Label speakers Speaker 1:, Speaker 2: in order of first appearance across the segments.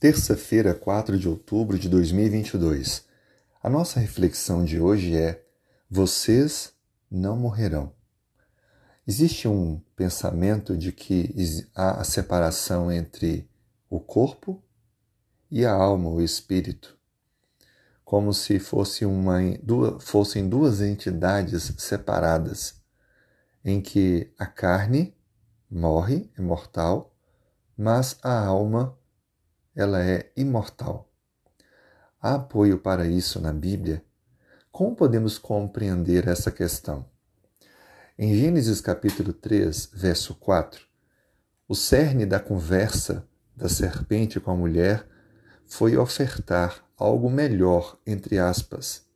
Speaker 1: Terça-feira, 4 de outubro de 2022. A nossa reflexão de hoje é: Vocês não morrerão. Existe um pensamento de que há a separação entre o corpo e a alma, o espírito, como se fosse uma, duas, fossem duas entidades separadas, em que a carne morre, é mortal, mas a alma ela é imortal. Há apoio para isso na Bíblia? Como podemos compreender essa questão? Em Gênesis capítulo 3, verso 4, o cerne da conversa da serpente com a mulher foi ofertar algo melhor, entre aspas.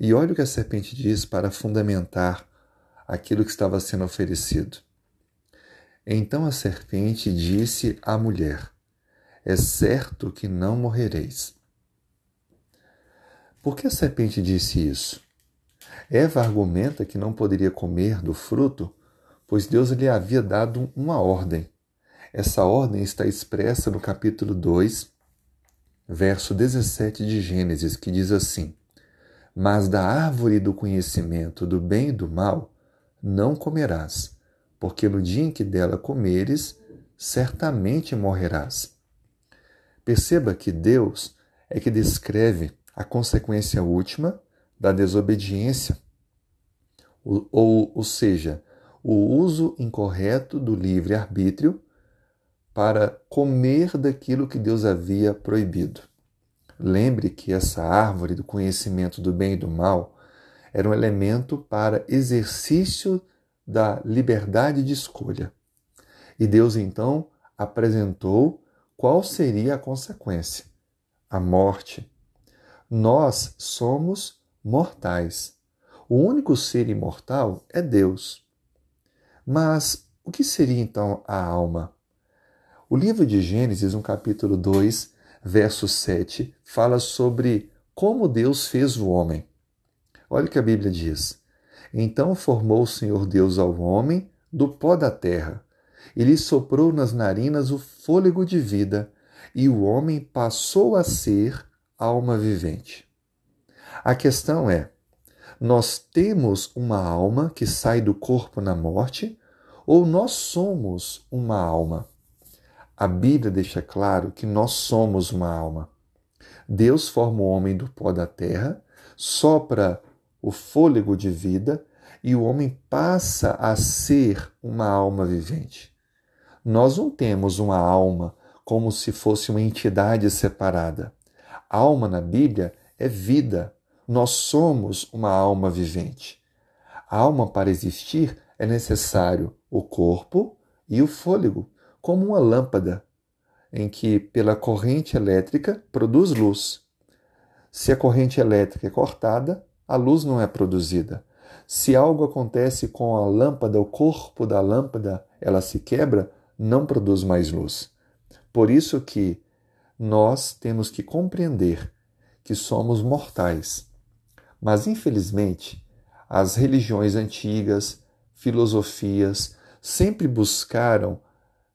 Speaker 1: E olha o que a serpente diz para fundamentar aquilo que estava sendo oferecido. Então a serpente disse à mulher: é certo que não morrereis. Por que a serpente disse isso? Eva argumenta que não poderia comer do fruto, pois Deus lhe havia dado uma ordem. Essa ordem está expressa no capítulo 2, verso 17 de Gênesis, que diz assim: Mas da árvore do conhecimento do bem e do mal não comerás, porque no dia em que dela comeres, certamente morrerás. Perceba que Deus é que descreve a consequência última da desobediência, ou, ou, ou seja, o uso incorreto do livre-arbítrio para comer daquilo que Deus havia proibido. Lembre que essa árvore do conhecimento do bem e do mal era um elemento para exercício da liberdade de escolha. E Deus então apresentou qual seria a consequência? A morte. Nós somos mortais. O único ser imortal é Deus. Mas o que seria então a alma? O livro de Gênesis, no capítulo 2, verso 7, fala sobre como Deus fez o homem. Olha o que a Bíblia diz. Então formou o Senhor Deus ao homem do pó da terra e lhe soprou nas narinas o fôlego de vida, e o homem passou a ser alma vivente. A questão é: nós temos uma alma que sai do corpo na morte, ou nós somos uma alma? A Bíblia deixa claro que nós somos uma alma. Deus forma o homem do pó da terra, sopra o fôlego de vida e o homem passa a ser uma alma vivente. Nós não temos uma alma como se fosse uma entidade separada. Alma na Bíblia é vida. Nós somos uma alma vivente. A alma, para existir, é necessário o corpo e o fôlego, como uma lâmpada, em que, pela corrente elétrica, produz luz. Se a corrente elétrica é cortada, a luz não é produzida. Se algo acontece com a lâmpada, o corpo da lâmpada, ela se quebra, não produz mais luz. Por isso que nós temos que compreender que somos mortais. Mas infelizmente, as religiões antigas, filosofias sempre buscaram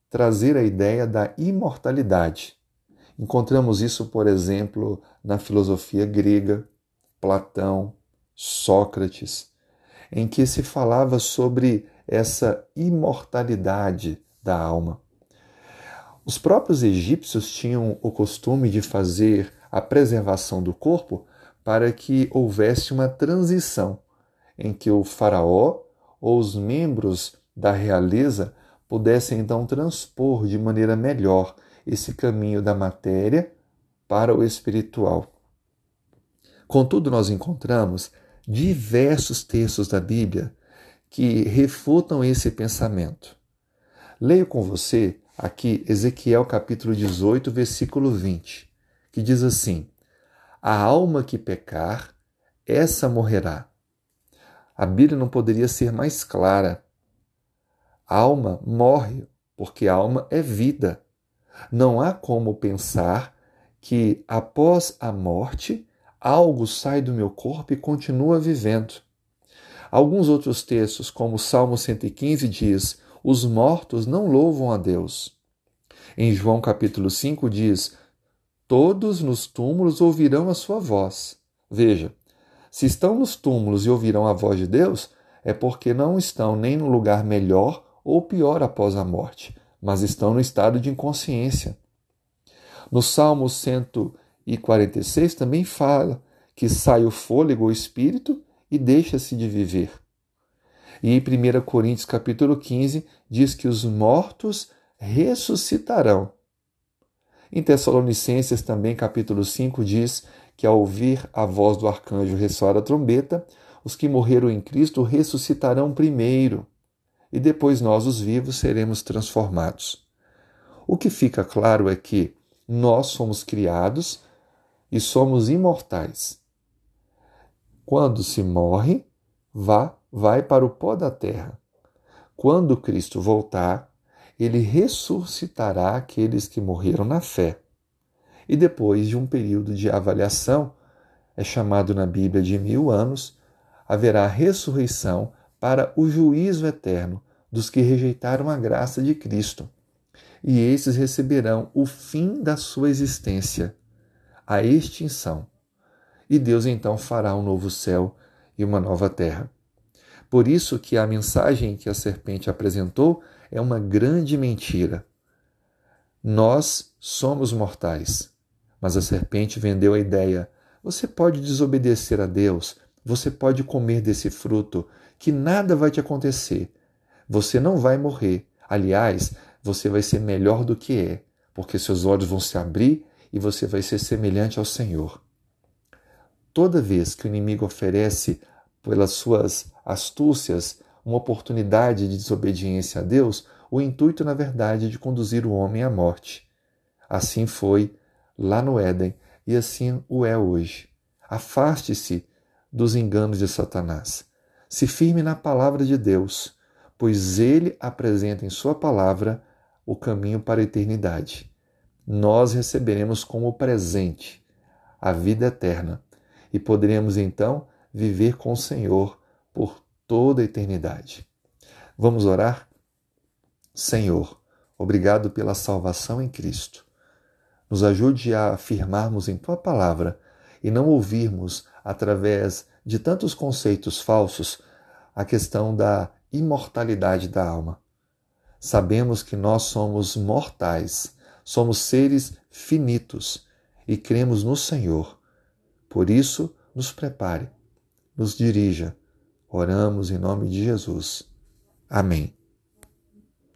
Speaker 1: trazer a ideia da imortalidade. Encontramos isso, por exemplo, na filosofia grega, Platão, Sócrates, em que se falava sobre essa imortalidade da alma. Os próprios egípcios tinham o costume de fazer a preservação do corpo para que houvesse uma transição em que o faraó ou os membros da realeza pudessem então transpor de maneira melhor esse caminho da matéria para o espiritual. Contudo, nós encontramos diversos textos da Bíblia que refutam esse pensamento. Leio com você aqui Ezequiel capítulo 18, versículo 20, que diz assim: A alma que pecar, essa morrerá. A Bíblia não poderia ser mais clara. A alma morre, porque a alma é vida. Não há como pensar que após a morte algo sai do meu corpo e continua vivendo. Alguns outros textos, como o Salmo 115, diz: os mortos não louvam a Deus. Em João capítulo 5 diz: todos nos túmulos ouvirão a sua voz. Veja, se estão nos túmulos e ouvirão a voz de Deus, é porque não estão nem no lugar melhor ou pior após a morte, mas estão no estado de inconsciência. No Salmo 146 também fala que sai o fôlego, o espírito, e deixa-se de viver. E em 1 Coríntios capítulo 15 diz que os mortos ressuscitarão. Em Tessalonicenses também capítulo 5 diz que ao ouvir a voz do arcanjo ressoar a trombeta, os que morreram em Cristo ressuscitarão primeiro, e depois nós, os vivos, seremos transformados. O que fica claro é que nós somos criados e somos imortais. Quando se morre, vá, vai para o pó da terra. Quando Cristo voltar, ele ressuscitará aqueles que morreram na fé e depois de um período de avaliação, é chamado na Bíblia de mil anos, haverá ressurreição para o juízo eterno dos que rejeitaram a graça de Cristo. E esses receberão o fim da sua existência, a extinção. E Deus então fará um novo céu e uma nova terra. Por isso que a mensagem que a serpente apresentou é uma grande mentira. Nós somos mortais. Mas a serpente vendeu a ideia: você pode desobedecer a Deus, você pode comer desse fruto, que nada vai te acontecer. Você não vai morrer. Aliás, você vai ser melhor do que é, porque seus olhos vão se abrir e você vai ser semelhante ao Senhor. Toda vez que o inimigo oferece, pelas suas astúcias, uma oportunidade de desobediência a Deus, o intuito, na verdade, de conduzir o homem à morte. Assim foi lá no Éden e assim o é hoje. Afaste-se dos enganos de Satanás. Se firme na palavra de Deus, pois ele apresenta em sua palavra o caminho para a eternidade. Nós receberemos como presente a vida eterna e poderemos então viver com o Senhor por toda a eternidade. Vamos orar? Senhor, obrigado pela salvação em Cristo. Nos ajude a afirmarmos em tua palavra e não ouvirmos, através de tantos conceitos falsos, a questão da imortalidade da alma. Sabemos que nós somos mortais, somos seres finitos e cremos no Senhor. Por isso, nos prepare, nos dirija. Oramos em nome de Jesus. Amém.